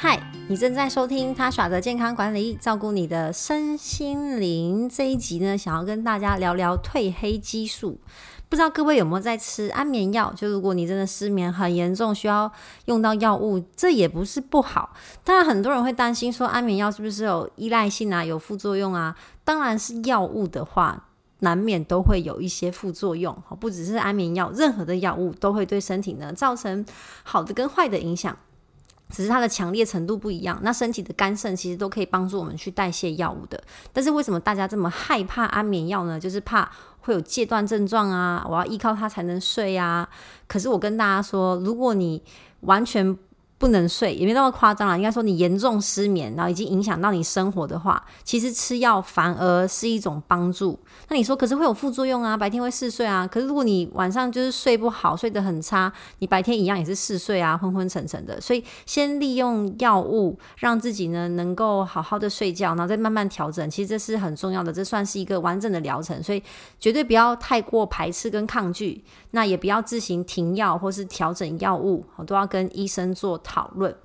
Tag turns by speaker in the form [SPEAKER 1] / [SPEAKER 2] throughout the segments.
[SPEAKER 1] 嗨，你正在收听他耍的健康管理，照顾你的身心灵。这一集呢，想要跟大家聊聊褪黑激素。不知道各位有没有在吃安眠药？就如果你真的失眠很严重，需要用到药物，这也不是不好。当然，很多人会担心说安眠药是不是有依赖性啊，有副作用啊？当然是药物的话，难免都会有一些副作用。不只是安眠药，任何的药物都会对身体呢造成好的跟坏的影响。只是它的强烈程度不一样，那身体的肝肾其实都可以帮助我们去代谢药物的。但是为什么大家这么害怕安眠药呢？就是怕会有戒断症状啊，我要依靠它才能睡啊。可是我跟大家说，如果你完全不能睡也没那么夸张啦，应该说你严重失眠，然后已经影响到你生活的话，其实吃药反而是一种帮助。那你说，可是会有副作用啊，白天会嗜睡啊。可是如果你晚上就是睡不好，睡得很差，你白天一样也是嗜睡啊，昏昏沉沉的。所以先利用药物让自己呢能够好好的睡觉，然后再慢慢调整，其实这是很重要的，这算是一个完整的疗程。所以绝对不要太过排斥跟抗拒，那也不要自行停药或是调整药物，我都要跟医生做讨论。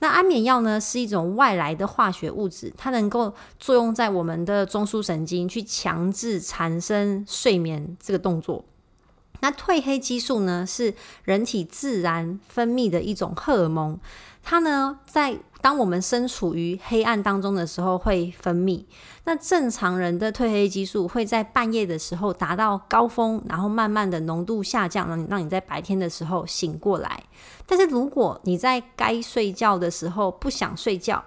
[SPEAKER 1] 那安眠药呢，是一种外来的化学物质，它能够作用在我们的中枢神经，去强制产生睡眠这个动作。那褪黑激素呢，是人体自然分泌的一种荷尔蒙，它呢在当我们身处于黑暗当中的时候会分泌。那正常人的褪黑激素会在半夜的时候达到高峰，然后慢慢的浓度下降，让你让你在白天的时候醒过来。但是如果你在该睡觉的时候不想睡觉，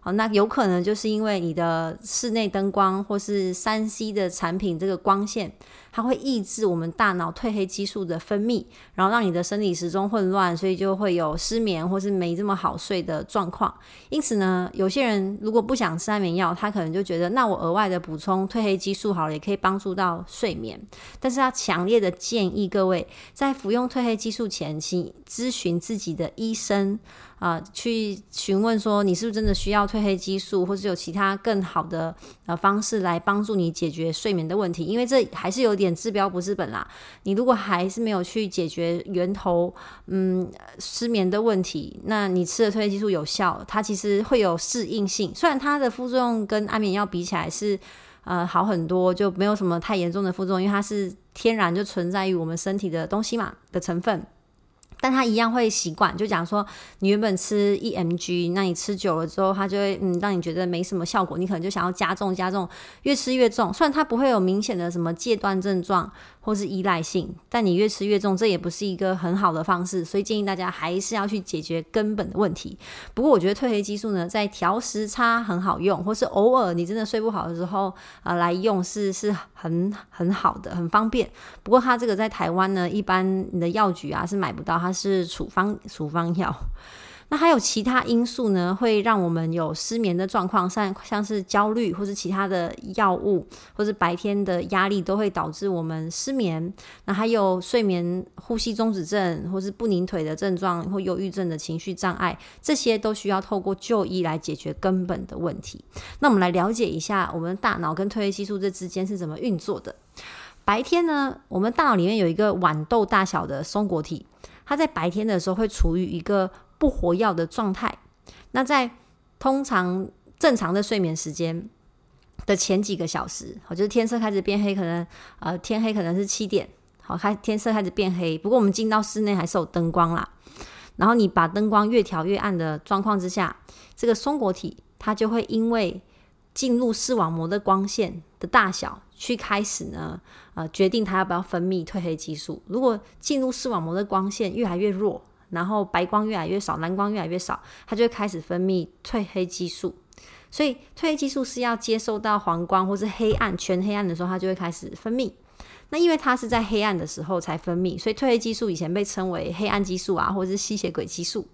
[SPEAKER 1] 好，那有可能就是因为你的室内灯光或是三 C 的产品这个光线。它会抑制我们大脑褪黑激素的分泌，然后让你的生理时钟混乱，所以就会有失眠或是没这么好睡的状况。因此呢，有些人如果不想吃安眠药，他可能就觉得，那我额外的补充褪黑激素好了，也可以帮助到睡眠。但是要强烈的建议各位，在服用褪黑激素前，请咨询自己的医生啊、去询问说你是不是真的需要褪黑激素，或是有其他更好的呃方式来帮助你解决睡眠的问题，因为这还是有点。治标不治本啦！你如果还是没有去解决源头，嗯，失眠的问题，那你吃的褪黑激素有效，它其实会有适应性。虽然它的副作用跟安眠药比起来是呃好很多，就没有什么太严重的副作用，因为它是天然就存在于我们身体的东西嘛的成分。但他一样会习惯，就讲说，你原本吃 EMG，那你吃久了之后，他就会嗯让你觉得没什么效果，你可能就想要加重加重，越吃越重。虽然他不会有明显的什么戒断症状或是依赖性，但你越吃越重，这也不是一个很好的方式。所以建议大家还是要去解决根本的问题。不过我觉得褪黑激素呢，在调时差很好用，或是偶尔你真的睡不好的时候啊、来用是是很很好的，很方便。不过它这个在台湾呢，一般你的药局啊是买不到。它是处方处方药，那还有其他因素呢，会让我们有失眠的状况，像像是焦虑或是其他的药物，或是白天的压力都会导致我们失眠。那还有睡眠呼吸中止症，或是不宁腿的症状，或忧郁症的情绪障碍，这些都需要透过就医来解决根本的问题。那我们来了解一下，我们大脑跟褪黑激素这之间是怎么运作的。白天呢，我们大脑里面有一个豌豆大小的松果体。它在白天的时候会处于一个不活跃的状态。那在通常正常的睡眠时间的前几个小时，好，就是天色开始变黑，可能呃天黑可能是七点，好，开天色开始变黑。不过我们进到室内还是有灯光啦。然后你把灯光越调越暗的状况之下，这个松果体它就会因为进入视网膜的光线的大小。去开始呢，呃，决定它要不要分泌褪黑激素。如果进入视网膜的光线越来越弱，然后白光越来越少，蓝光越来越少，它就会开始分泌褪黑激素。所以褪黑激素是要接受到黄光或是黑暗全黑暗的时候，它就会开始分泌。那因为它是在黑暗的时候才分泌，所以褪黑激素以前被称为黑暗激素啊，或者是吸血鬼激素。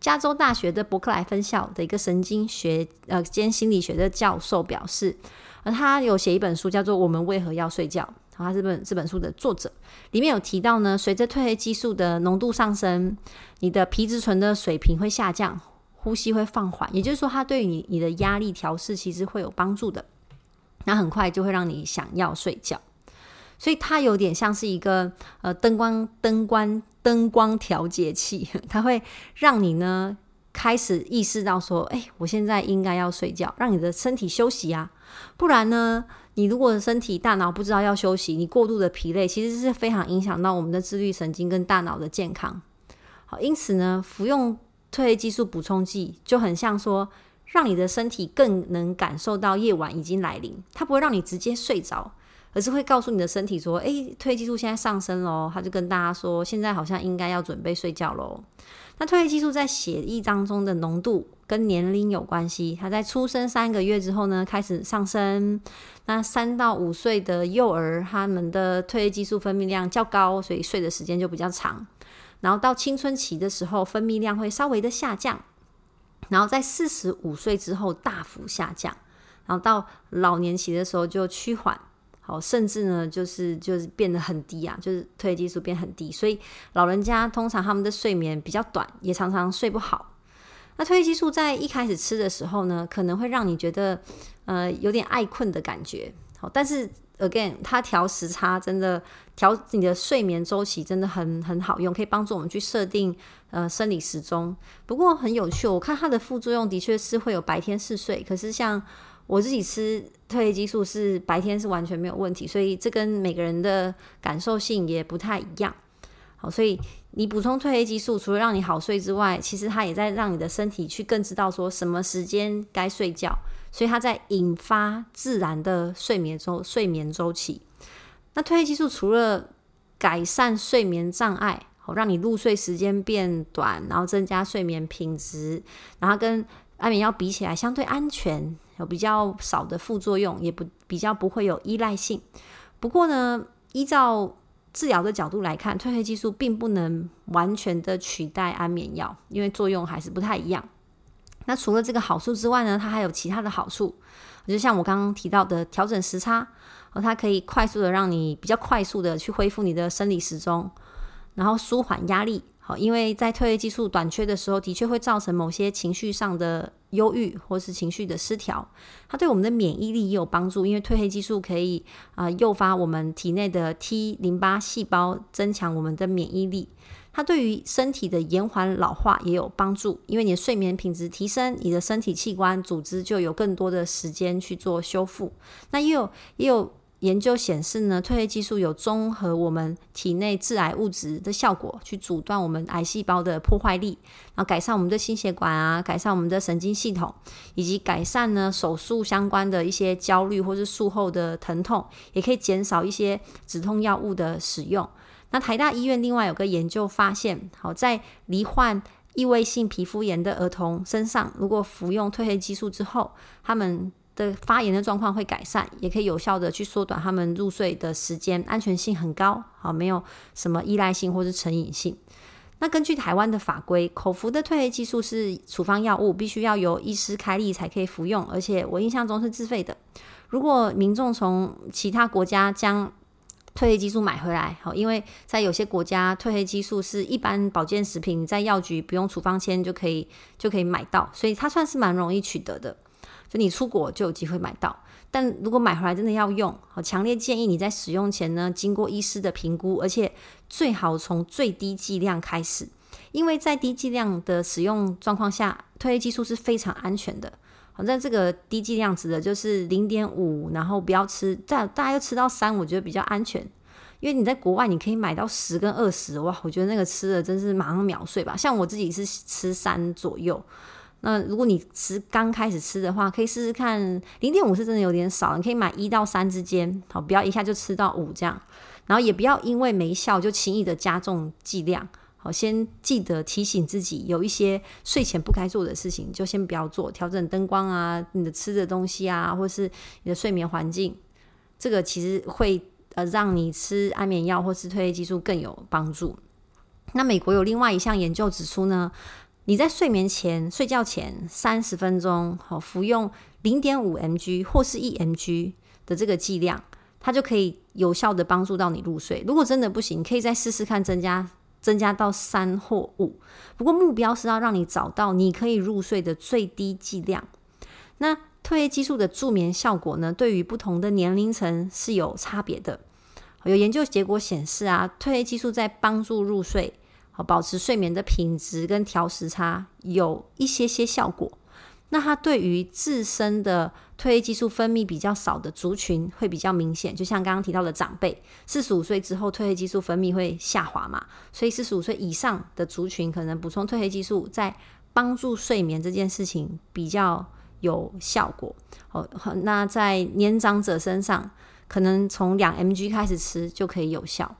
[SPEAKER 1] 加州大学的伯克莱分校的一个神经学呃兼心理学的教授表示，而他有写一本书叫做《我们为何要睡觉》，他是本这本书的作者，里面有提到呢，随着褪黑激素的浓度上升，你的皮质醇的水平会下降，呼吸会放缓，也就是说，它对于你你的压力调试其实会有帮助的，那很快就会让你想要睡觉。所以它有点像是一个呃灯光灯光灯光调节器，它会让你呢开始意识到说，哎，我现在应该要睡觉，让你的身体休息啊。不然呢，你如果身体大脑不知道要休息，你过度的疲累，其实是非常影响到我们的自律神经跟大脑的健康。好，因此呢，服用褪黑激素补充剂就很像说，让你的身体更能感受到夜晚已经来临，它不会让你直接睡着。而是会告诉你的身体说：“诶，褪黑激素现在上升喽。”他就跟大家说：“现在好像应该要准备睡觉喽。”那褪黑激素在血液当中的浓度跟年龄有关系。他在出生三个月之后呢，开始上升。那三到五岁的幼儿，他们的褪黑激素分泌量较高，所以睡的时间就比较长。然后到青春期的时候，分泌量会稍微的下降。然后在四十五岁之后大幅下降。然后到老年期的时候就趋缓。好，甚至呢，就是就是变得很低啊，就是褪黑激素变很低，所以老人家通常他们的睡眠比较短，也常常睡不好。那褪黑激素在一开始吃的时候呢，可能会让你觉得呃有点爱困的感觉。好，但是 again，它调时差真的调你的睡眠周期真的很很好用，可以帮助我们去设定呃生理时钟。不过很有趣，我看它的副作用的确是会有白天嗜睡，可是像。我自己吃褪黑激素是白天是完全没有问题，所以这跟每个人的感受性也不太一样。好，所以你补充褪黑激素，除了让你好睡之外，其实它也在让你的身体去更知道说什么时间该睡觉，所以它在引发自然的睡眠周睡眠周期。那褪黑激素除了改善睡眠障碍，好让你入睡时间变短，然后增加睡眠品质，然后跟安眠药比起来相对安全。有比较少的副作用，也不比较不会有依赖性。不过呢，依照治疗的角度来看，褪黑激素并不能完全的取代安眠药，因为作用还是不太一样。那除了这个好处之外呢，它还有其他的好处，就像我刚刚提到的调整时差，而它可以快速的让你比较快速的去恢复你的生理时钟，然后舒缓压力。好，因为在褪黑激素短缺的时候，的确会造成某些情绪上的忧郁或是情绪的失调。它对我们的免疫力也有帮助，因为褪黑激素可以啊、诱发我们体内的 T 淋巴细胞，增强我们的免疫力。它对于身体的延缓老化也有帮助，因为你的睡眠品质提升，你的身体器官组织就有更多的时间去做修复。那也有也有。研究显示呢，褪黑激素有综合我们体内致癌物质的效果，去阻断我们癌细胞的破坏力，然后改善我们的心血管啊，改善我们的神经系统，以及改善呢手术相关的一些焦虑或是术后的疼痛，也可以减少一些止痛药物的使用。那台大医院另外有个研究发现，好，在罹患异位性皮肤炎的儿童身上，如果服用褪黑激素之后，他们的发炎的状况会改善，也可以有效的去缩短他们入睡的时间，安全性很高，好，没有什么依赖性或是成瘾性。那根据台湾的法规，口服的褪黑激素是处方药物，必须要由医师开立才可以服用，而且我印象中是自费的。如果民众从其他国家将褪黑激素买回来，好，因为在有些国家褪黑激素是一般保健食品，在药局不用处方签就可以就可以买到，所以它算是蛮容易取得的。就你出国就有机会买到，但如果买回来真的要用，我强烈建议你在使用前呢，经过医师的评估，而且最好从最低剂量开始，因为在低剂量的使用状况下，褪黑激素是非常安全的。好，在这个低剂量指的就是零点五，然后不要吃，大大概要吃到三，我觉得比较安全。因为你在国外你可以买到十跟二十，哇，我觉得那个吃的真是马上秒睡吧。像我自己是吃三左右。那如果你吃刚开始吃的话，可以试试看零点五是真的有点少，你可以买一到三之间，好，不要一下就吃到五这样，然后也不要因为没效就轻易的加重剂量，好，先记得提醒自己，有一些睡前不该做的事情就先不要做，调整灯光啊，你的吃的东西啊，或是你的睡眠环境，这个其实会呃让你吃安眠药或是褪黑激素更有帮助。那美国有另外一项研究指出呢，你在睡眠前、睡觉前三十分钟，好服用零点五 mg 或是一 mg 的这个剂量，它就可以有效的帮助到你入睡。如果真的不行，可以再试试看增加。增加到三或五，不过目标是要让你找到你可以入睡的最低剂量。那褪黑激素的助眠效果呢？对于不同的年龄层是有差别的。有研究结果显示啊，褪黑激素在帮助入睡、保持睡眠的品质跟调时差有一些些效果。那它对于自身的褪黑激素分泌比较少的族群会比较明显，就像刚刚提到的长辈，四十五岁之后褪黑激素分泌会下滑嘛，所以四十五岁以上的族群可能补充褪黑激素在帮助睡眠这件事情比较有效果。哦，那在年长者身上，可能从两 mg 开始吃就可以有效。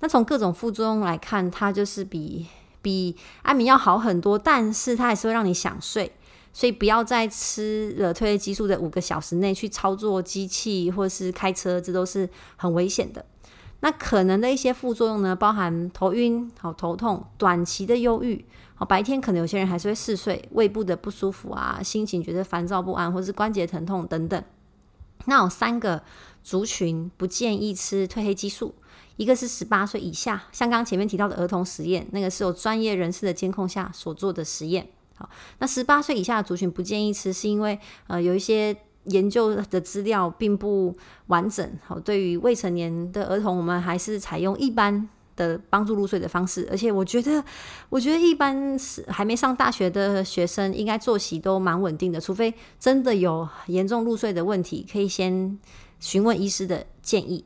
[SPEAKER 1] 那从各种副作用来看，它就是比比安眠药好很多，但是它还是会让你想睡。所以不要在吃了褪黑激素的五个小时内去操作机器或是开车，这都是很危险的。那可能的一些副作用呢，包含头晕、好头痛、短期的忧郁，好白天可能有些人还是会嗜睡、胃部的不舒服啊，心情觉得烦躁不安，或是关节疼痛等等。那有三个族群不建议吃褪黑激素，一个是十八岁以下，像刚前面提到的儿童实验，那个是有专业人士的监控下所做的实验。好，那十八岁以下的族群不建议吃，是因为呃有一些研究的资料并不完整。好，对于未成年的儿童，我们还是采用一般的帮助入睡的方式。而且我觉得，我觉得一般是还没上大学的学生，应该作息都蛮稳定的，除非真的有严重入睡的问题，可以先询问医师的建议。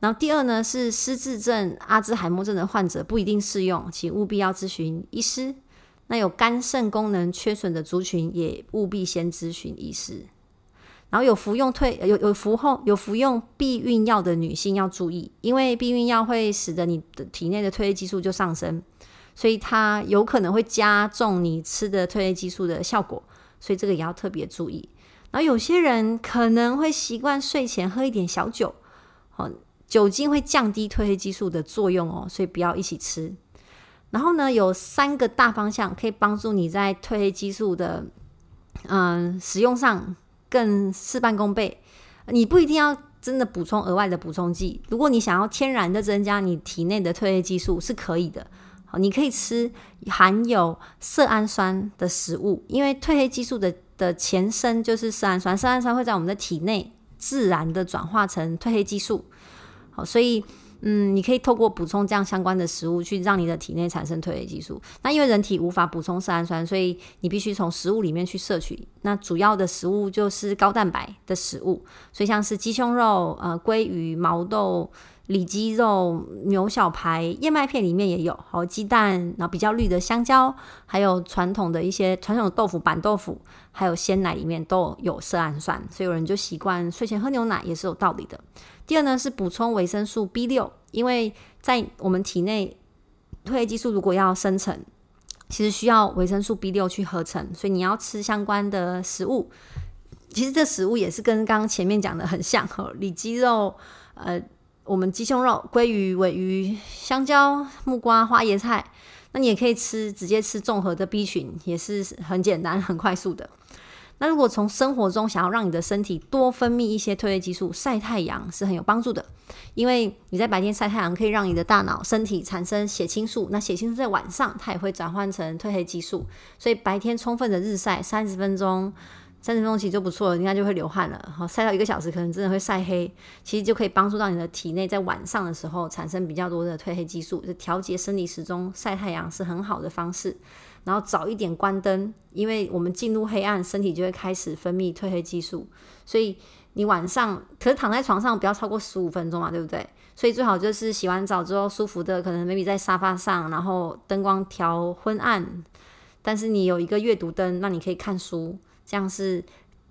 [SPEAKER 1] 然后第二呢，是失智症、阿兹海默症的患者不一定适用，请务必要咨询医师。那有肝肾功能缺损的族群也务必先咨询医师，然后有服用退有有服后有服用避孕药的女性要注意，因为避孕药会使得你的体内的褪黑激素就上升，所以它有可能会加重你吃的褪黑激素的效果，所以这个也要特别注意。然后有些人可能会习惯睡前喝一点小酒，哦，酒精会降低褪黑激素的作用哦，所以不要一起吃。然后呢，有三个大方向可以帮助你在褪黑激素的嗯、使用上更事半功倍。你不一定要真的补充额外的补充剂，如果你想要天然的增加你体内的褪黑激素是可以的。好，你可以吃含有色氨酸的食物，因为褪黑激素的的前身就是色氨酸，色氨酸会在我们的体内自然的转化成褪黑激素。所以。嗯，你可以透过补充这样相关的食物，去让你的体内产生褪黑激素。那因为人体无法补充色氨酸，所以你必须从食物里面去摄取。那主要的食物就是高蛋白的食物，所以像是鸡胸肉、呃鲑鱼、毛豆、里脊肉、牛小排、燕麦片里面也有，好鸡蛋，然后比较绿的香蕉，还有传统的一些传统的豆腐、板豆腐，还有鲜奶里面都有色氨酸，所以有人就习惯睡前喝牛奶也是有道理的。第二呢，是补充维生素 B 六，因为在我们体内褪黑激素如果要生成，其实需要维生素 B 六去合成，所以你要吃相关的食物。其实这食物也是跟刚刚前面讲的很像，哈，里脊肉，呃，我们鸡胸肉、鲑鱼、尾鱼、香蕉、木瓜、花椰菜，那你也可以吃直接吃综合的 B 群，也是很简单、很快速的。那如果从生活中想要让你的身体多分泌一些褪黑激素，晒太阳是很有帮助的。因为你在白天晒太阳，可以让你的大脑、身体产生血清素。那血清素在晚上它也会转换成褪黑激素，所以白天充分的日晒三十分钟，三十分钟其实就不错了，应该就会流汗了。好，晒到一个小时可能真的会晒黑，其实就可以帮助到你的体内在晚上的时候产生比较多的褪黑激素，就调节生理时钟。晒太阳是很好的方式。然后早一点关灯，因为我们进入黑暗，身体就会开始分泌褪黑激素。所以你晚上可是躺在床上不要超过十五分钟嘛，对不对？所以最好就是洗完澡之后舒服的，可能 maybe 在沙发上，然后灯光调昏暗，但是你有一个阅读灯，那你可以看书，这样是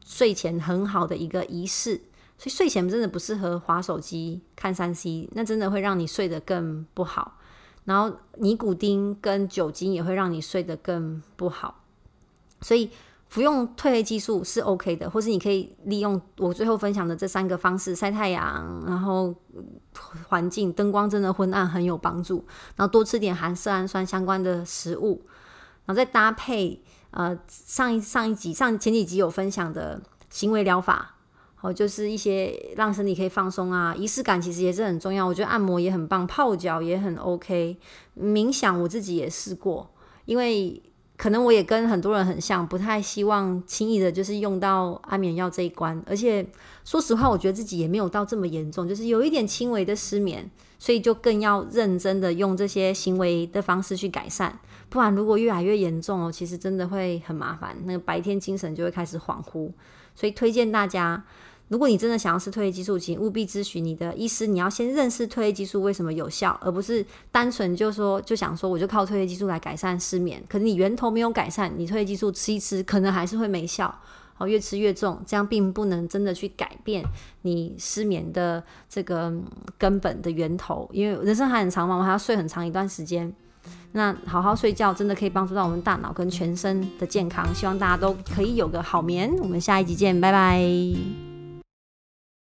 [SPEAKER 1] 睡前很好的一个仪式。所以睡前真的不适合滑手机、看三 C，那真的会让你睡得更不好。然后尼古丁跟酒精也会让你睡得更不好，所以服用褪黑激素是 OK 的，或是你可以利用我最后分享的这三个方式：晒太阳，然后环境灯光真的昏暗很有帮助，然后多吃点含色氨酸相关的食物，然后再搭配呃上一上一集上前几集有分享的行为疗法，好，就是一些让身体可以放松啊，仪式感其实也是很重要。我觉得按摩也很棒，泡脚也很 OK，冥想我自己也试过，因为。可能我也跟很多人很像，不太希望轻易的，就是用到安眠药这一关。而且说实话，我觉得自己也没有到这么严重，就是有一点轻微的失眠，所以就更要认真的用这些行为的方式去改善。不然如果越来越严重哦，其实真的会很麻烦，那个白天精神就会开始恍惚。所以推荐大家。如果你真的想要吃褪黑激素，请务必咨询你的医师。你要先认识褪黑激素为什么有效，而不是单纯就说就想说我就靠褪黑激素来改善失眠。可是你源头没有改善，你褪黑激素吃一吃，可能还是会没效，哦，越吃越重，这样并不能真的去改变你失眠的这个根本的源头。因为人生还很长嘛，我还要睡很长一段时间。那好好睡觉真的可以帮助到我们大脑跟全身的健康。希望大家都可以有个好眠。我们下一集见，拜拜。